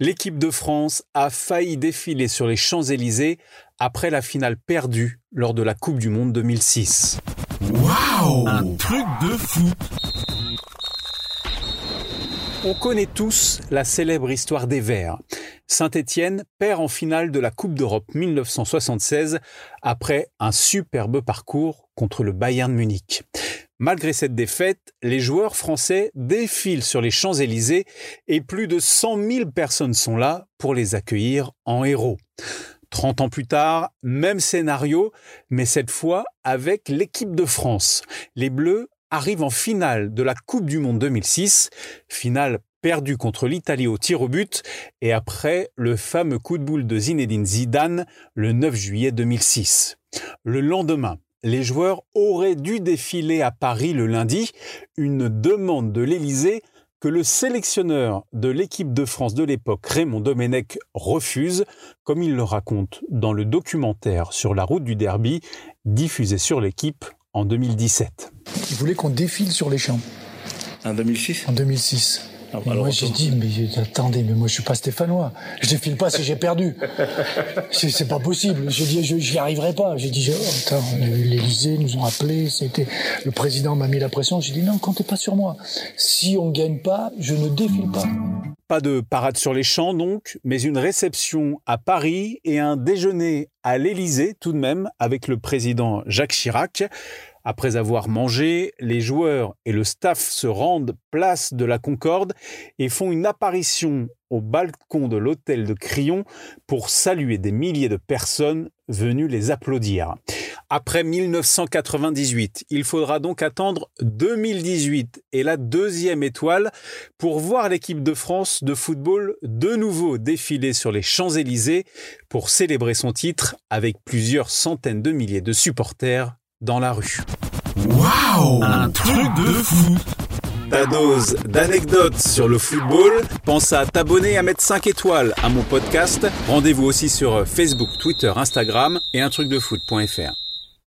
L'équipe de France a failli défiler sur les Champs-Élysées après la finale perdue lors de la Coupe du Monde 2006. Waouh Un truc de fou On connaît tous la célèbre histoire des Verts. Saint-Étienne perd en finale de la Coupe d'Europe 1976 après un superbe parcours contre le Bayern Munich. Malgré cette défaite, les joueurs français défilent sur les Champs-Élysées et plus de 100 000 personnes sont là pour les accueillir en héros. 30 ans plus tard, même scénario, mais cette fois avec l'équipe de France. Les Bleus arrivent en finale de la Coupe du Monde 2006, finale perdue contre l'Italie au tir au but, et après le fameux coup de boule de Zinedine Zidane le 9 juillet 2006. Le lendemain, les joueurs auraient dû défiler à Paris le lundi, une demande de l'Élysée que le sélectionneur de l'équipe de France de l'époque, Raymond Domenech, refuse, comme il le raconte dans le documentaire sur la route du derby, diffusé sur l'équipe en 2017. Il voulait qu'on défile sur les champs? En 2006 En 2006. Ah, moi j'ai dit, mais attendez, mais moi je suis pas stéphanois. Je défile pas si j'ai perdu. C'est pas possible. J'ai dit, je j'y arriverai pas. J'ai dit, oh, attends, l'Élysée nous ont appelés, c'était le président m'a mis la pression. J'ai dit non, comptez pas sur moi. Si on gagne pas, je ne défile pas. Pas de parade sur les champs donc, mais une réception à Paris et un déjeuner à l'Élysée tout de même avec le président Jacques Chirac. Après avoir mangé, les joueurs et le staff se rendent place de la Concorde et font une apparition au balcon de l'hôtel de Crillon pour saluer des milliers de personnes venues les applaudir. Après 1998, il faudra donc attendre 2018 et la deuxième étoile pour voir l'équipe de France de football de nouveau défiler sur les Champs-Élysées pour célébrer son titre avec plusieurs centaines de milliers de supporters dans la rue. Waouh Un truc de fou ta dose d'anecdotes sur le football. Pense à t'abonner, à mettre 5 étoiles à mon podcast. Rendez-vous aussi sur Facebook, Twitter, Instagram et un truc de foot.fr.